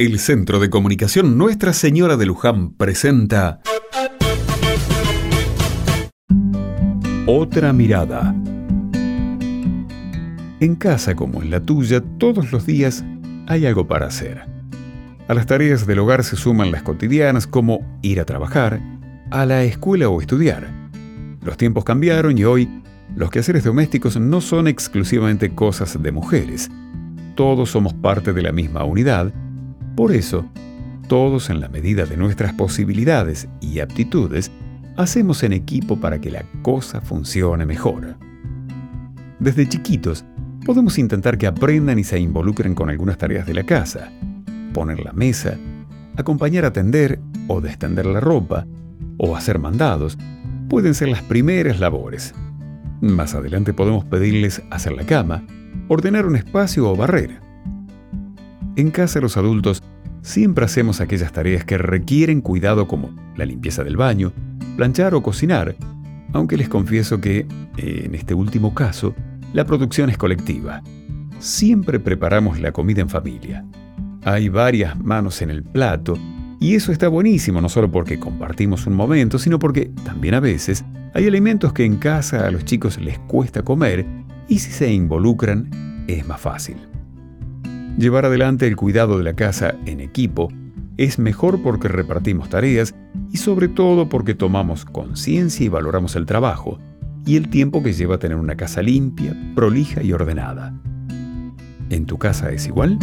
El Centro de Comunicación Nuestra Señora de Luján presenta Otra mirada. En casa como en la tuya, todos los días hay algo para hacer. A las tareas del hogar se suman las cotidianas como ir a trabajar, a la escuela o estudiar. Los tiempos cambiaron y hoy los quehaceres domésticos no son exclusivamente cosas de mujeres. Todos somos parte de la misma unidad por eso, todos en la medida de nuestras posibilidades y aptitudes, hacemos en equipo para que la cosa funcione mejor. Desde chiquitos, podemos intentar que aprendan y se involucren con algunas tareas de la casa. Poner la mesa, acompañar a tender o destender la ropa, o hacer mandados, pueden ser las primeras labores. Más adelante podemos pedirles hacer la cama, ordenar un espacio o barrer. En casa los adultos siempre hacemos aquellas tareas que requieren cuidado como la limpieza del baño, planchar o cocinar, aunque les confieso que, en este último caso, la producción es colectiva. Siempre preparamos la comida en familia. Hay varias manos en el plato y eso está buenísimo no solo porque compartimos un momento, sino porque también a veces hay alimentos que en casa a los chicos les cuesta comer y si se involucran es más fácil. Llevar adelante el cuidado de la casa en equipo es mejor porque repartimos tareas y sobre todo porque tomamos conciencia y valoramos el trabajo y el tiempo que lleva tener una casa limpia, prolija y ordenada. ¿En tu casa es igual?